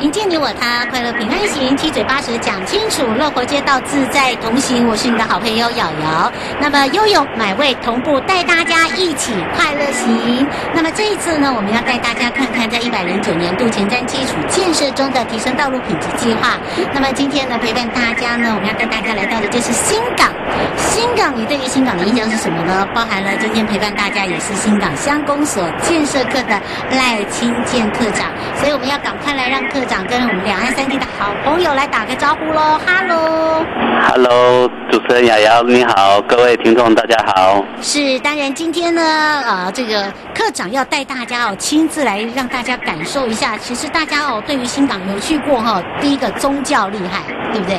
迎接你我他，快乐平安行，七嘴八舌讲清楚，乐活街道自在同行。我是你的好朋友瑶瑶。那么悠悠买味同步带大家一起快乐行。那么这一次呢，我们要带大家看看在一百零九年度前瞻基础建设中的提升道路品质计划。那么今天呢，陪伴大家呢，我们要带大家来到的就是新港。新港，你对于新港的印象是什么呢？包含了今天陪伴大家也是新港乡公所建设课的赖清健课长，所以我们要赶快来让课。长跟我们两岸三地的好朋友来打个招呼喽，哈喽，哈喽，主持人瑶瑶你好，各位听众大家好。是，当然今天呢，呃，这个课长要带大家哦，亲自来让大家感受一下。其实大家哦，对于新港有去过哈、哦，第一个宗教厉害，对不对？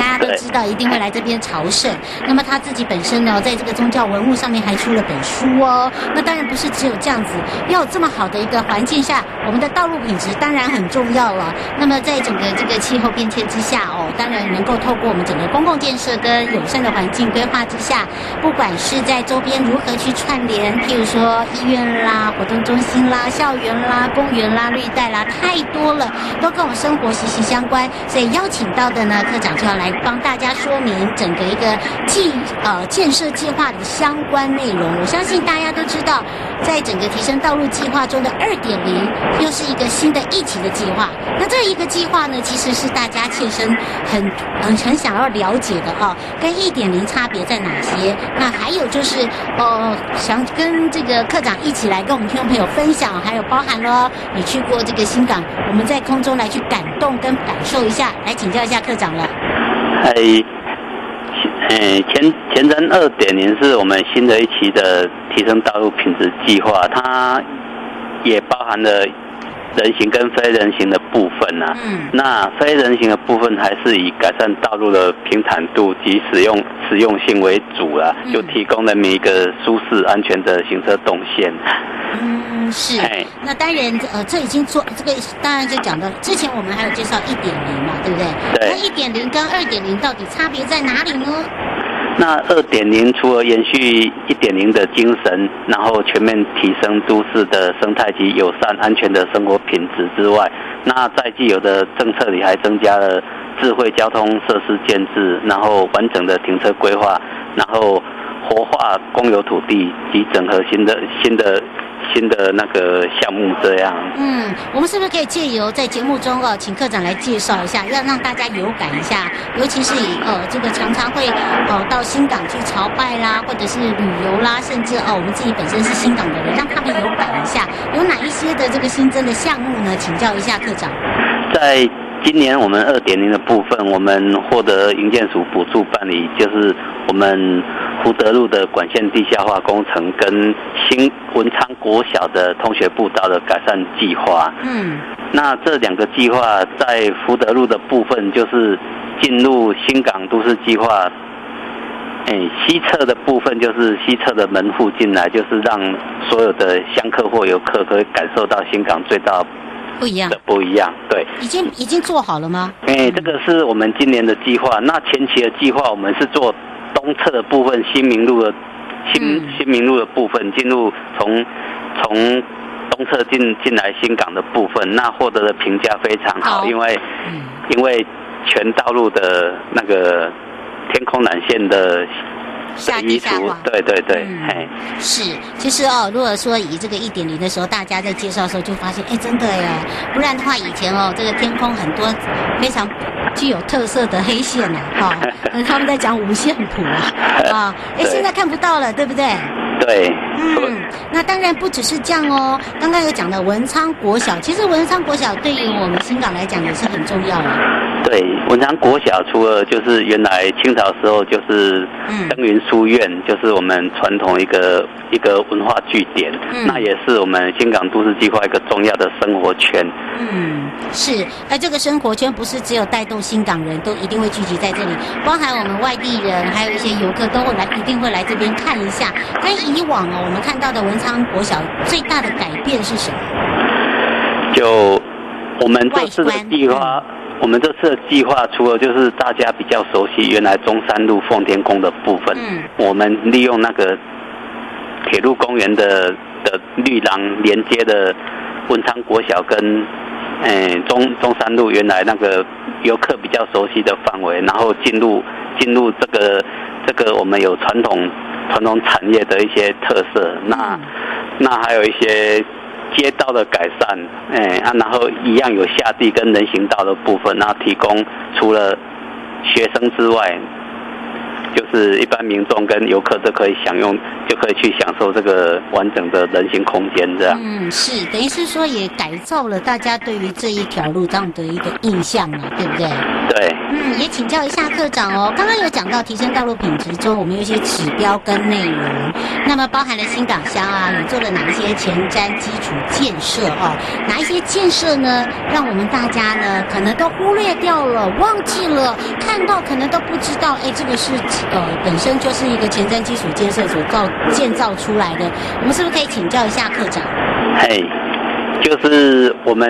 大家都知道一定会来这边朝圣。那么他自己本身呢，在这个宗教文物上面还出了本书哦。那当然不是只有这样子，要有这么好的一个环境下，我们的道路品质当然很重要了。那么在整个这个气候变迁之下哦，当然能够透过我们整个公共建设跟友善的环境规划之下，不管是在周边如何去串联，譬如说医院啦、活动中心啦、校园啦、公园啦、绿带啦，太多了，都跟我们生活息息相关。所以邀请到的呢，科长就要来帮大家说明整个一个计呃建设计划的相关内容。我相信大家都知道，在整个提升道路计划中的二点零，又是一个新的一期的计划。那这一个计划呢，其实是大家切身很很很想要了解的哦，跟一点零差别在哪些？那还有就是，呃，想跟这个课长一起来跟我们听众朋友分享，还有包含了你去过这个新港，我们在空中来去感动跟感受一下，来请教一下课长了。嗨，哎，前前程二点零是我们新的一期的提升道路品质计划，它也包含了。人行跟非人行的部分呢、啊？嗯，那非人行的部分还是以改善道路的平坦度及使用实用性为主啦、啊，嗯、就提供人民一个舒适安全的行车动线。嗯，是。嘿那当然，呃，这已经做这个，当然就讲到之前我们还有介绍一点零嘛，对不对？对。那一点零跟二点零到底差别在哪里呢？那二点零除了延续一点零的精神，然后全面提升都市的生态及友善安全的生活品质之外，那在既有的政策里还增加了智慧交通设施建置，然后完整的停车规划，然后活化公有土地及整合新的新的。新的那个项目这样，嗯，我们是不是可以借由在节目中哦，请科长来介绍一下，要让大家有感一下，尤其是以呃这个常常会呃到新港去朝拜啦，或者是旅游啦，甚至哦我们自己本身是新港的人，让他们有感一下，有哪一些的这个新增的项目呢？请教一下科长。在今年我们二点零的部分，我们获得营建署补助办理，就是我们。福德路的管线地下化工程跟新文昌国小的通学步道的改善计划，嗯，那这两个计划在福德路的部分就是进入新港都市计划，哎，西侧的部分就是西侧的门户进来，就是让所有的香客或游客可以感受到新港最大不一样的不一样，对，已经已经做好了吗？哎，这个是我们今年的计划，那前期的计划我们是做。东侧的部分，新民路的新新民路的部分，进入从从东侧进进来新港的部分，那获得的评价非常好，好因为、嗯、因为全道路的那个天空缆线的。下地下化，对对对，嗯、是，其实哦，如果说以这个一点零的时候，大家在介绍的时候就发现，哎，真的耶，不然的话，以前哦，这个天空很多非常具有特色的黑线呢，哈、哦，他们在讲五线谱啊，啊，哎，现在看不到了，对不对？对，嗯，那当然不只是这样哦。刚刚有讲的文昌国小，其实文昌国小对于我们新港来讲也是很重要的。对，文昌国小除了就是原来清朝时候就是登云书院，嗯、就是我们传统一个一个文化据点，嗯、那也是我们新港都市计划一个重要的生活圈。嗯，是，而这个生活圈不是只有带动新港人都一定会聚集在这里，包含我们外地人，还有一些游客都会来，一定会来这边看一下。跟以往哦，我们看到的文昌国小最大的改变是什么？就我们这次的计划，我们这次的计划，除了就是大家比较熟悉原来中山路奉天宫的部分，嗯，我们利用那个铁路公园的的绿廊连接的文昌国小跟，诶中中山路原来那个游客比较熟悉的范围，然后进入进入这个这个我们有传统传统产业的一些特色，那那还有一些。街道的改善，哎啊，然后一样有下地跟人行道的部分，然后提供除了学生之外。就是一般民众跟游客都可以享用，就可以去享受这个完整的人行空间，这样。嗯，是，等于是说也改造了大家对于这一条路这样的一个印象嘛，对不对？对。嗯，也请教一下课长哦，刚刚有讲到提升道路品质中，我们有一些指标跟内容，那么包含了新港乡啊，你做了哪一些前瞻基础建设哦？哪一些建设呢？让我们大家呢可能都忽略掉了，忘记了，看到可能都不知道，哎，这个是。呃，本身就是一个前瞻基础建设所造建造出来的，我们是不是可以请教一下课长？嘿，就是我们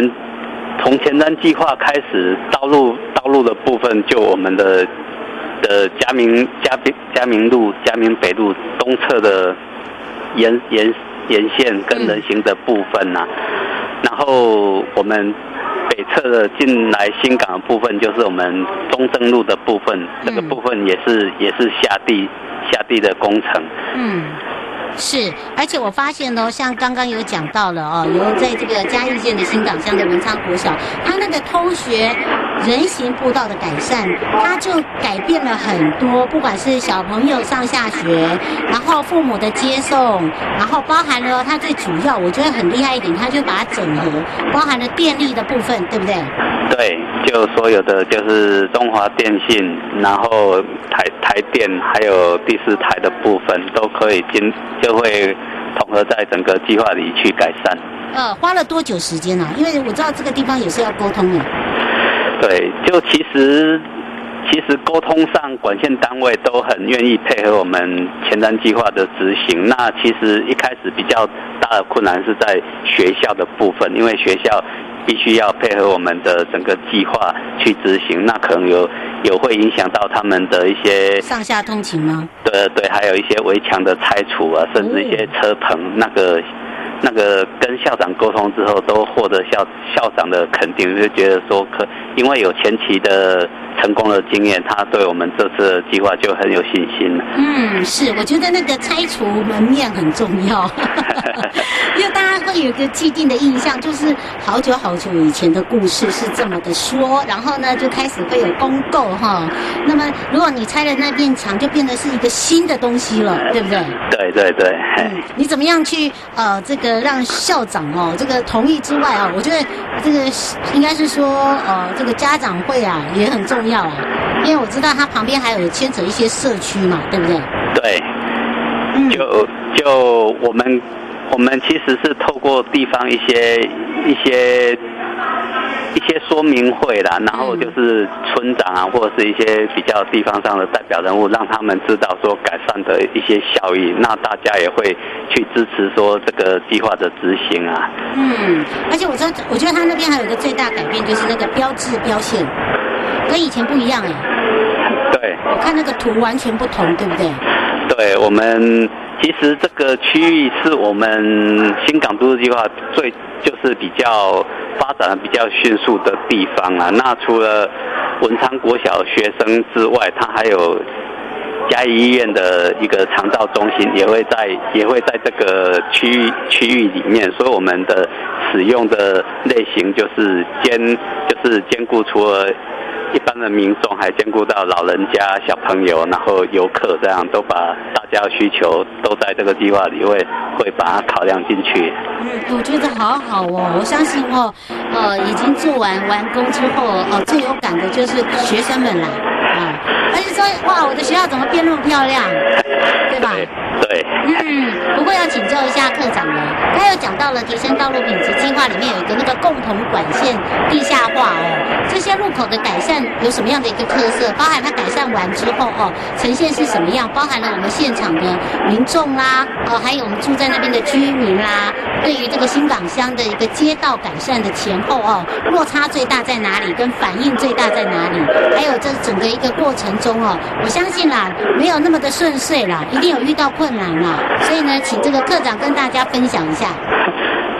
从前瞻计划开始，道路道路的部分，就我们的的嘉明嘉明嘉明路、嘉明北路东侧的沿沿沿线跟人行的部分呐、啊，嗯、然后我们。北侧的进来新港的部分，就是我们中正路的部分，这个部分也是也是下地下地的工程。嗯。是，而且我发现呢，像刚刚有讲到了哦，有在这个嘉义县的新港乡的文昌国小，它那个通学人行步道的改善，它就改变了很多，不管是小朋友上下学，然后父母的接送，然后包含了它最主要，我觉得很厉害一点，它就把它整合，包含了电力的部分，对不对？对，就所有的就是中华电信，然后台台电，还有第四台的部分都可以进。就会统合在整个计划里去改善。呃，花了多久时间呢？因为我知道这个地方也是要沟通的。对，就其实其实沟通上，管线单位都很愿意配合我们前瞻计划的执行。那其实一开始比较大的困难是在学校的部分，因为学校。必须要配合我们的整个计划去执行，那可能有有会影响到他们的一些上下通勤吗？对对，还有一些围墙的拆除啊，甚至一些车棚，哦、那个那个跟校长沟通之后，都获得校校长的肯定，就觉得说可因为有前期的。成功的经验，他对我们这次的计划就很有信心了。嗯，是，我觉得那个拆除门面很重要，因为大家会有一个既定的印象，就是好久好久以前的故事是这么的说，然后呢就开始会有公告哈。那么如果你拆了那面墙，就变得是一个新的东西了，对不对？对对对。嗯，你怎么样去呃这个让校长哦这个同意之外啊，我觉得这个应该是说呃这个家长会啊也很重要。要啊，因为我知道它旁边还有牵扯一些社区嘛，对不对？对，嗯、就就我们我们其实是透过地方一些一些一些说明会啦，然后就是村长啊，或者是一些比较地方上的代表人物，让他们知道说改善的一些效益，那大家也会去支持说这个计划的执行啊。嗯，而且我知道，我觉得他那边还有一个最大改变，就是那个标志标线。跟以前不一样哎，对，我看那个图完全不同，对不对？对，我们其实这个区域是我们新港都市计划最就是比较发展的比较迅速的地方啊。那除了文昌国小学生之外，它还有嘉义医院的一个肠道中心，也会在也会在这个区域区域里面，所以我们的使用的类型就是兼就是兼顾除了。一般的民众还兼顾到老人家、小朋友，然后游客，这样都把大家的需求都在这个计划里会会把它考量进去。嗯，我觉得好好哦，我相信哦，呃，已经做完完工之后，哦，最有感的就是学生们啦，啊，而且说哇，我的学校怎么变那么漂亮，对吧？对。嗯，不过要请教一下课长了，他又讲到了提升道路品质计划里面有一个那个共同管线地下化哦，这些路口的改善。有什么样的一个特色？包含它改善完之后哦，呈现是什么样？包含了我们现场的民众啦，哦，还有我们住在那边的居民啦，对于这个新港乡的一个街道改善的前后哦，落差最大在哪里？跟反应最大在哪里？还有这整个一个过程中哦，我相信啦，没有那么的顺遂啦，一定有遇到困难啦。所以呢，请这个课长跟大家分享一下。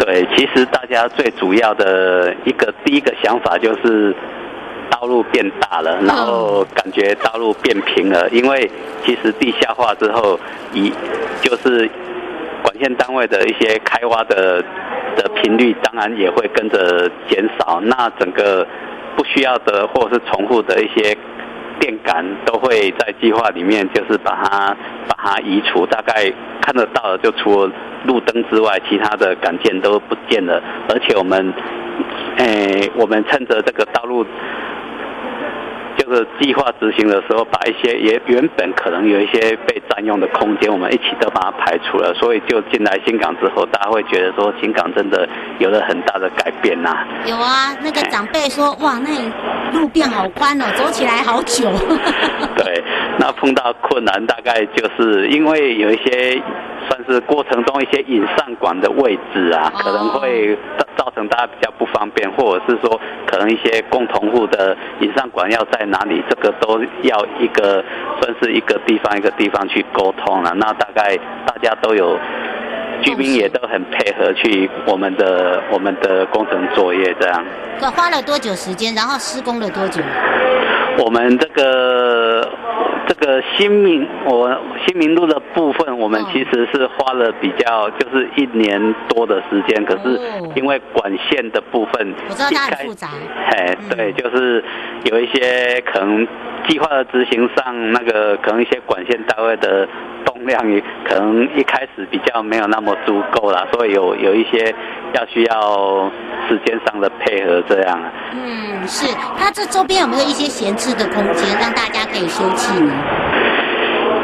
对，其实大家最主要的一个第一个想法就是。道路变大了，然后感觉道路变平了，因为其实地下化之后，一就是管线单位的一些开挖的的频率，当然也会跟着减少。那整个不需要的或是重复的一些电杆，都会在计划里面就是把它把它移除。大概看得到的，就除了路灯之外，其他的杆件都不见了。而且我们，诶，我们趁着这个道路。就是计划执行的时候，把一些也原本可能有一些被占用的空间，我们一起都把它排除了。所以就进来新港之后，大家会觉得说新港真的有了很大的改变呐、啊。有啊，那个长辈说，哇，那里路变好宽哦，走起来好久。对，那碰到困难大概就是因为有一些算是过程中一些引上管的位置啊，可能会造成大家比较不方便，或者是说可能一些共同户的以上管要在哪里，这个都要一个算是一个地方一个地方去沟通了。那大概大家都有。居民也都很配合去我们的我们的工程作业，这样。这花了多久时间？然后施工了多久？我们这个这个新民我新民路的部分，我们其实是花了比较就是一年多的时间，可是因为管线的部分，我知道它很复杂。哎，对，就是有一些可能计划的执行上，那个可能一些管线单位的。量可能一开始比较没有那么足够啦，所以有有一些要需要时间上的配合这样。嗯，是。它这周边有没有一些闲置的空间，让大家可以休憩呢？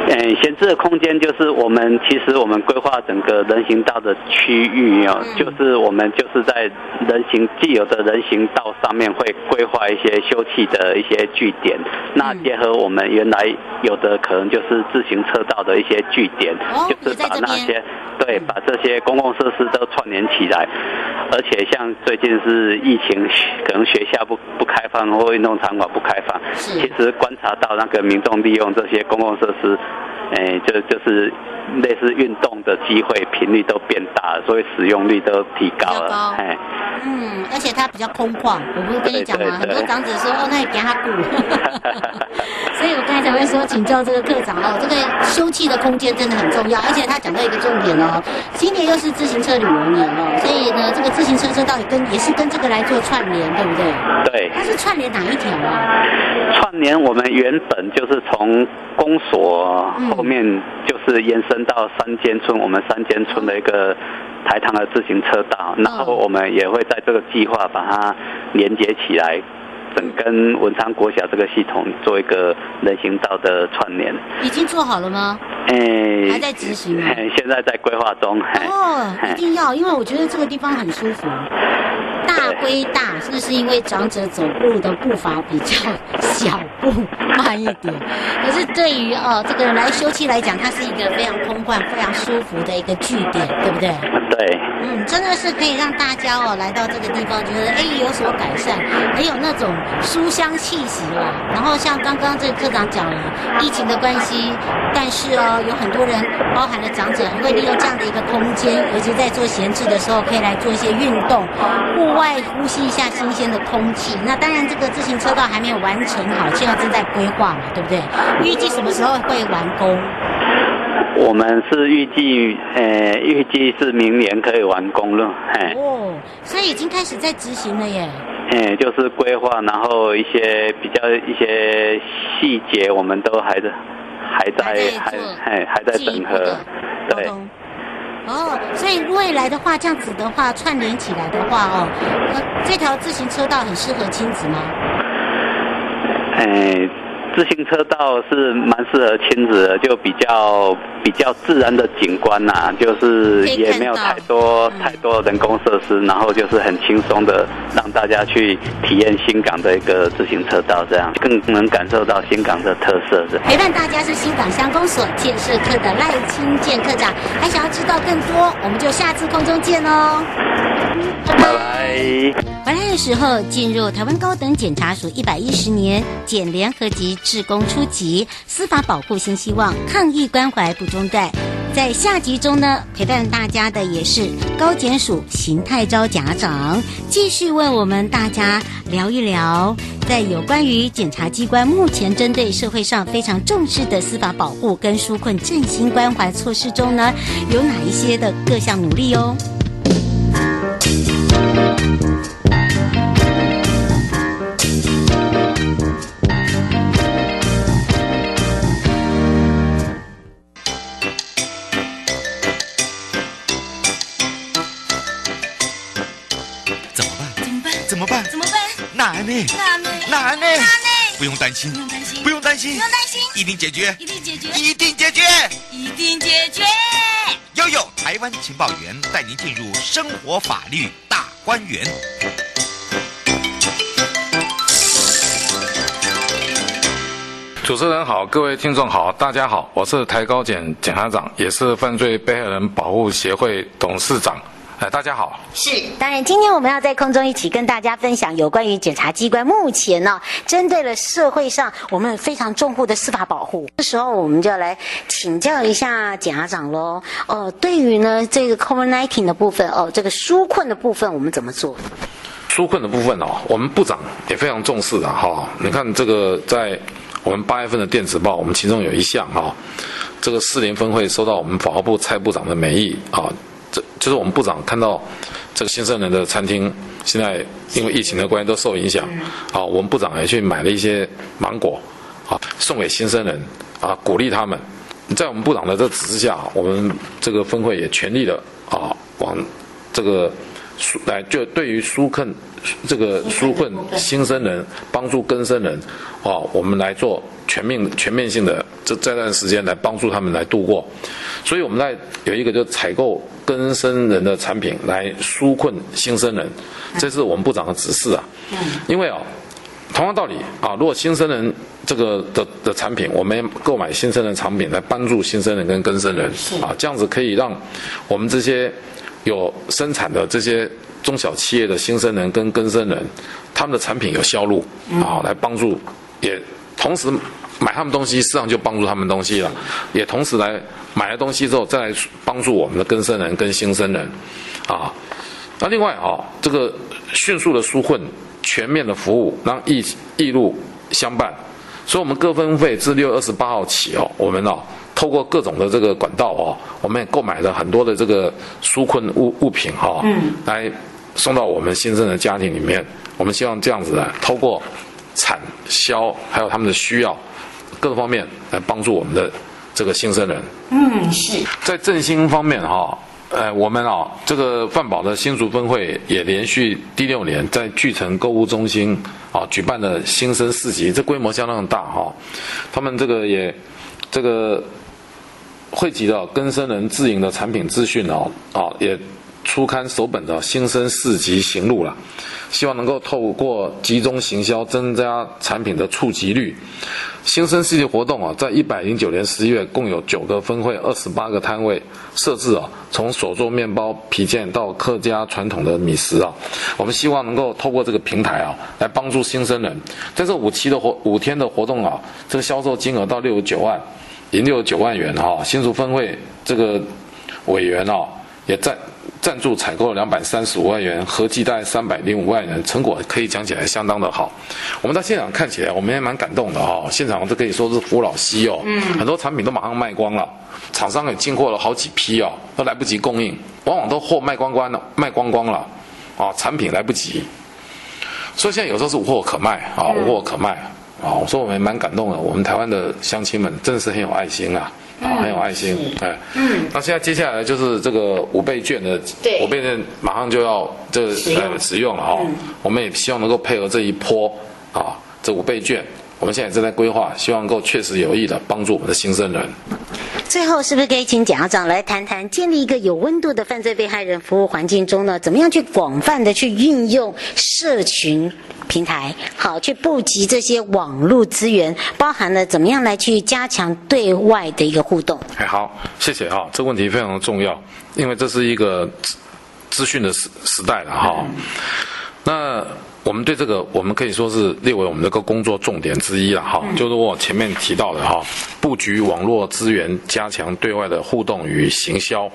嗯，闲置的空间就是我们其实我们规划整个人行道的区域哦，嗯、就是我们就是在人行既有的人行道上面会规划一些休憩的一些据点，嗯、那结合我们原来有的可能就是自行车道的一些据点，哦、就是把那些对把这些公共设施都串联起来，而且像最近是疫情，可能学校不不开放或运动场馆不开放，其实观察到那个民众利用这些公共设施。哎，就就是类似运动的机会频率都变大了，所以使用率都提高了。哎，嗯，而且它比较空旷，我不是跟你讲吗？很多长者说哦，那你给他鼓。所以我刚才才会说，请教这个课长哦，这个休憩的空间真的很重要，而且他讲到一个重点哦，今年又是自行车旅游年哦，所以呢，这个自行车车道也跟也是跟这个来做串联，对不对？对。它是串联哪一条啊？串联我们原本就是从公所。后面就是延伸到三间村，我们三间村的一个台糖的自行车道，然后我们也会在这个计划把它连接起来，整跟文昌国小这个系统做一个人行道的串联。已经做好了吗？哎、欸，还在执行吗？现在在规划中。哦，一定要，因为我觉得这个地方很舒服。大归大，是不是因为长者走路的步伐比较小步慢一点？可是对于哦这个来休憩来讲，它是一个非常空旷、非常舒服的一个据点，对不对？对。嗯，真的是可以让大家哦来到这个地方，觉得哎有所改善，很有那种书香气息啦。然后像刚刚这个科长讲了，疫情的关系，但是哦有很多人，包含了长者，会利用这样的一个空间，尤其在做闲置的时候，可以来做一些运动，户外。呼吸一下新鲜的空气。那当然，这个自行车道还没有完成好，现在正在规划嘛，对不对？预计什么时候会完工？我们是预计，呃，预计是明年可以完工了。哦，所以已经开始在执行了耶。哎，就是规划，然后一些比较一些细节，我们都还在还在还还还在整合，对。哦，所以未来的话，这样子的话串联起来的话，哦，这条自行车道很适合亲子吗？哎，自行车道是蛮适合亲子的，就比较比较自然的景观呐、啊，就是也没有太多太多人工设施，然后就是很轻松的让大家去体验新港的一个自行车道，这样更能感受到新港的特色。陪伴大家是新港乡公所建设科的赖清健科长，还想要知道更多，我们就下次空中见哦。拜拜。回来的时候，进入台湾高等检察署一百一十年检联合集志工初级，司法保护新希望，抗疫关怀不中断。在下集中呢，陪伴大家的也是高检署邢太昭检察长，继续为我们大家聊一聊，在有关于检察机关目前针对社会上非常重视的司法保护跟纾困振兴关怀措施中呢，有哪一些的各项努力哦。哪呢？哪呢？不用担心，不用担心，不用担心，一定解决，一定解决，一定解决，一定解决。悠悠台湾情报员带您进入生活法律大观园。主持人好，各位听众好，大家好，我是台高检检察长，也是犯罪被害人保护协会董事长。哎，大家好。是，当然，今天我们要在空中一起跟大家分享有关于检察机关目前呢，针对了社会上我们非常重护的司法保护。这时候，我们就要来请教一下检察长喽。哦、呃，对于呢这个 COVID-19 的部分，哦，这个纾困的部分，我们怎么做？纾困的部分哦，我们部长也非常重视的哈、哦。你看这个在我们八月份的电子报，我们其中有一项哈、哦，这个四联分会收到我们法务部蔡部长的美意啊。哦就是我们部长看到这个新生人的餐厅现在因为疫情的关系都受影响，啊，我们部长也去买了一些芒果，啊，送给新生人，啊，鼓励他们。在我们部长的这指示下，我们这个分会也全力的啊，往这个纾来就对于纾困这个纾困新生人，帮助更生人，啊，我们来做全面全面性的这这段时间来帮助他们来度过。所以我们在有一个就采购。更生人的产品来纾困新生人，这是我们部长的指示啊。因为啊，同样道理啊，如果新生人这个的的产品，我们购买新生人产品来帮助新生人跟更生人啊，这样子可以让我们这些有生产的这些中小企业的新生人跟更生人，他们的产品有销路啊，来帮助，也同时。买他们东西，实际上就帮助他们东西了，也同时来买了东西之后，再来帮助我们的根生人跟新生人，啊，那另外啊，这个迅速的纾困、全面的服务，让义义路相伴，所以我们各分会自六月二十八号起哦，我们哦透过各种的这个管道哦，我们也购买了很多的这个纾困物物品哈，嗯，来送到我们新生的家庭里面，我们希望这样子来透过产销还有他们的需要。各个方面来帮助我们的这个新生人。嗯，是。在振兴方面哈，呃，我们啊，这个饭宝的新竹分会也连续第六年在巨城购物中心啊举办了新生市集，这规模相当大哈。他们这个也这个汇集了更生人自营的产品资讯哦，啊也。初刊首本的新生市集行路了，希望能够透过集中行销，增加产品的触及率。新生市集活动啊，在一百零九年十一月，共有九个分会，二十八个摊位设置啊，从手做面包、皮件到客家传统的米食啊，我们希望能够透过这个平台啊，来帮助新生人。在这五期的活五天的活动啊，这个销售金额到六十九万，已经六九万元哈。新竹分会这个委员啊，也在。赞助采购两百三十五万元，合计大概三百零五万元，成果可以讲起来相当的好。我们到现场看起来，我们也蛮感动的哈、哦。现场都可以说是扶老西哦，嗯，很多产品都马上卖光了，厂商也进货了好几批哦，都来不及供应，往往都货卖光光了，卖光光了，啊，产品来不及。所以现在有时候是无货可卖啊，无货可卖啊。我说我们也蛮感动的，我们台湾的乡亲们真的是很有爱心啊。啊，很有爱心，哎，嗯，那现在接下来就是这个五倍券的，对，五倍券马上就要这呃使用。了哈，我们也希望能够配合这一波啊，这五倍券我们现在正在规划，希望能够确实有益的帮助我们的新生人。最后，是不是可以请检察长来谈谈，建立一个有温度的犯罪被害人服务环境中呢？怎么样去广泛的去运用社群平台，好去布局这些网络资源，包含了怎么样来去加强对外的一个互动？哎，好，谢谢啊，这个问题非常的重要，因为这是一个资讯的时时代了哈。那。我们对这个，我们可以说是列为我们这个工作重点之一了哈，就是我前面提到的哈，布局网络资源，加强对外的互动与行销。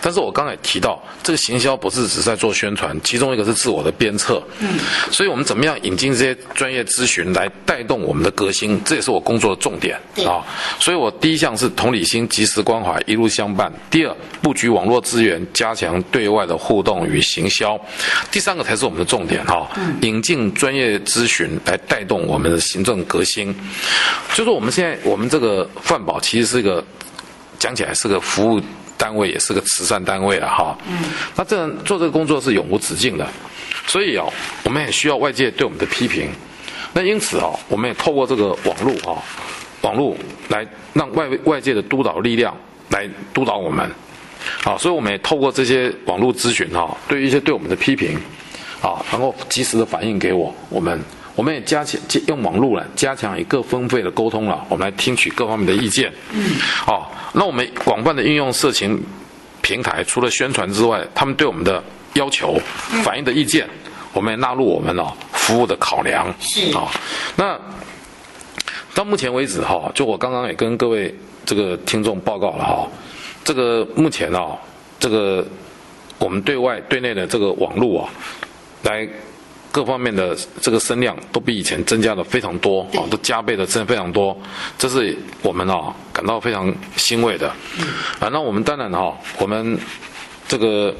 但是我刚才也提到，这个行销不是只在做宣传，其中一个是自我的鞭策。嗯，所以我们怎么样引进这些专业咨询来带动我们的革新，这也是我工作的重点啊。所以我第一项是同理心、及时关怀，一路相伴。第二，布局网络资源，加强对外的互动与行销。第三个才是我们的重点哈。嗯。引进专业咨询来带动我们的行政革新，就是我们现在我们这个饭保其实是一个讲起来是个服务单位，也是个慈善单位了哈。嗯。那这做这个工作是永无止境的，所以啊，我们也需要外界对我们的批评。那因此啊，我们也透过这个网络啊，网络来让外外界的督导力量来督导我们。啊，所以我们也透过这些网络咨询哈，对于一些对我们的批评。啊，能够及时的反映给我，我们我们也加强用网络了加强一个分费的沟通了，我们来听取各方面的意见。嗯，好，那我们广泛的运用社情平台，除了宣传之外，他们对我们的要求、反映的意见，我们也纳入我们哦服务的考量。是啊，那到目前为止哈，就我刚刚也跟各位这个听众报告了哈，这个目前啊，这个我们对外对内的这个网络啊。来，各方面的这个声量都比以前增加的非常多啊，都加倍的增非常多，这是我们啊感到非常欣慰的。啊，那我们当然哈，我们这个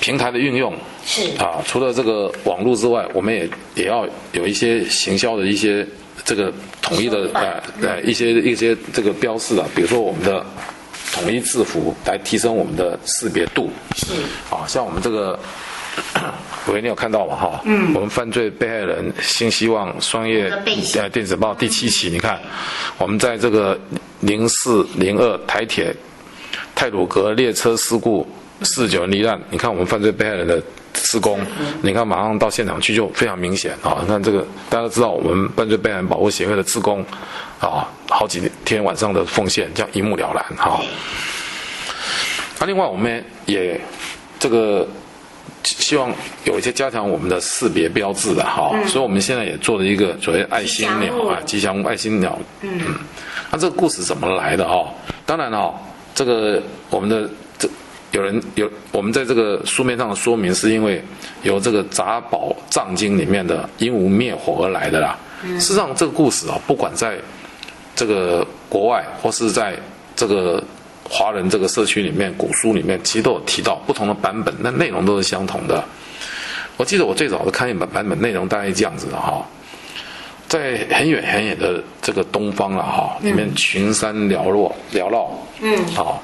平台的运用是啊，除了这个网络之外，我们也也要有一些行销的一些这个统一的呃呃一些一些这个标示啊，比如说我们的统一字符来提升我们的识别度是啊，像我们这个。喂，你有看到吗？哈，嗯，我们犯罪被害人新希望双叶呃电子报第七期，你看，我们在这个零四零二台铁太鲁阁列车事故四九罹难，你看我们犯罪被害人的施工，你看马上到现场去就非常明显啊！你看这个大家都知道，我们犯罪被害人保护协会的志工啊，好几天晚上的奉献，这样一目了然哈。那另外我们也这个。希望有一些加强我们的识别标志的哈，嗯、所以我们现在也做了一个所谓爱心鸟啊，吉祥物爱心鸟。嗯，那这个故事怎么来的哈？当然哈，这个我们的这有人有我们在这个书面上的说明，是因为由这个《杂宝藏经》里面的鹦鹉灭火而来的啦。嗯、事实上，这个故事啊，不管在这个国外或是在这个。华人这个社区里面，古书里面其实都有提到不同的版本，那内容都是相同的。我记得我最早的看一本版本，内容大概是这样子的哈，在很远很远的这个东方了哈，里面群山缭落缭绕，嗯，好，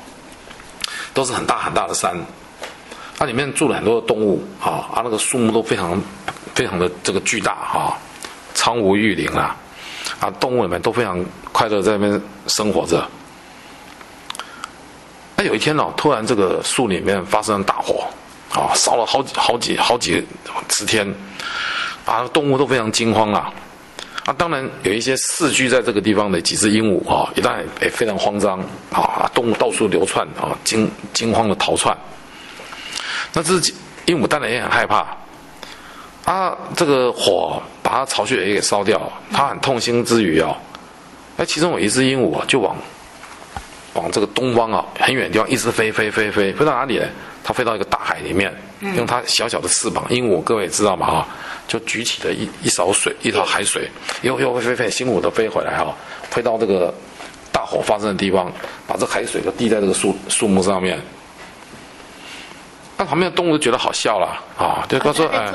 都是很大很大的山，它里面住了很多的动物啊，啊，那个树木都非常非常的这个巨大哈，苍梧玉林啊，啊，动物里面都非常快乐在那边生活着。有一天呢，突然这个树里面发生了大火，啊，烧了好几好几好几十天，啊，动物都非常惊慌啊，啊，当然有一些世居在这个地方的几只鹦鹉啊，一旦也非常慌张，啊，动物到处流窜啊，惊惊慌的逃窜。那这只鹦鹉当然也很害怕，啊，这个火把它巢穴也给烧掉，它很痛心之余啊，哎，其中有一只鹦鹉，就往。往这个东方啊，很远地方一直飞飞飞飞，飞到哪里呢？它飞到一个大海里面，用它小小的翅膀，鹦鹉各位知道吗哈，就举起了一一勺水，一勺海水，又又飞飞飞，辛苦的飞回来哈，飞到这个大火发生的地方，把这海水都滴在这个树树木上面。那旁边的动物都觉得好笑了啊，就他说哎，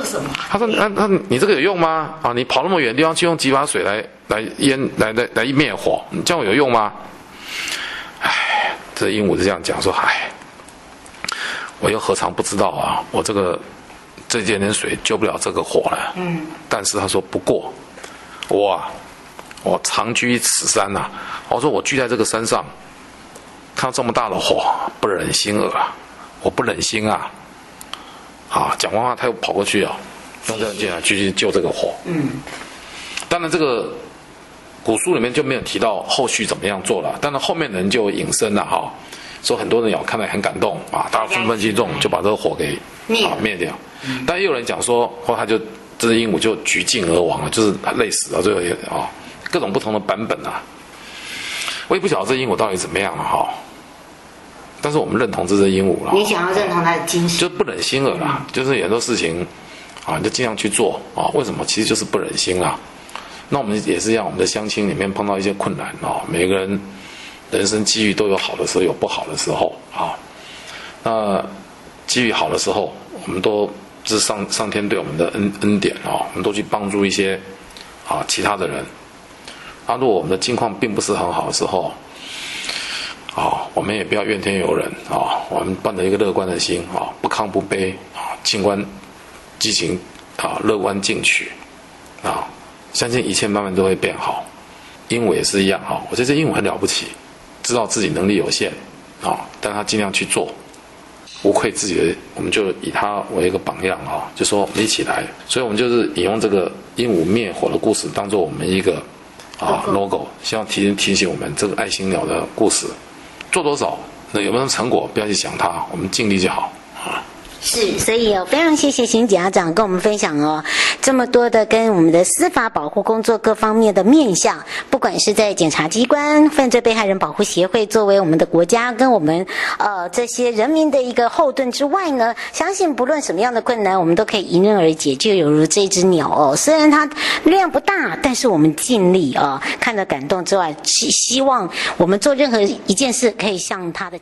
他说那那你这个有用吗？啊，你跑那么远地方去用几把水来来淹来来来灭火，你这样有用吗？这鹦鹉是这样讲说：“唉，我又何尝不知道啊？我这个这点点水救不了这个火了。嗯，但是他说不过，我啊我长居此山呐、啊，我说我居在这个山上，看到这么大的火，不忍心啊，我不忍心啊。啊，讲完话他又跑过去啊，用这样进来继续救这个火。嗯，当然这个古书里面就没有提到后续怎么样做了，但是后面人就引申了哈，说很多人有看到很感动啊，大家纷纷激动，就把这个火给啊灭掉。但也有人讲说，后他就这只鹦鹉就举尽而亡了，就是累死了，最后也啊，各种不同的版本啊，我也不晓得这鹦鹉到底怎么样了哈。但是我们认同这只鹦鹉了。你想要认同它的精神，就不忍心了啦。就是很多事情，啊，你就尽量去做啊。为什么？其实就是不忍心啦。那我们也是让我们的乡亲里面碰到一些困难啊。每个人人生机遇都有好的时候，有不好的时候啊。那机遇好的时候，我们都是上上天对我们的恩恩典啊。我们都去帮助一些啊其他的人。啊，如果我们的境况并不是很好的时候，啊，我们也不要怨天尤人啊！我们抱着一个乐观的心啊，不亢不卑啊，静观激情啊，乐观进取啊，相信一切慢慢都会变好。鹦鹉也是一样哈，我觉得这鹦鹉很了不起，知道自己能力有限啊，但他尽量去做，无愧自己的，我们就以他为一个榜样啊，就说我们一起来。所以我们就是引用这个鹦鹉灭火的故事，当做我们一个啊 logo，希望提提醒我们这个爱心鸟的故事。做多少，那有没有成果？不要去想它，我们尽力就好啊。是，所以哦，非常谢谢邢检察长跟我们分享哦，这么多的跟我们的司法保护工作各方面的面向，不管是在检察机关、犯罪被害人保护协会，作为我们的国家跟我们呃这些人民的一个后盾之外呢，相信不论什么样的困难，我们都可以迎刃而解，就犹如这只鸟哦，虽然它量不大，但是我们尽力、哦，看到感动之外，希希望我们做任何一件事可以像它的。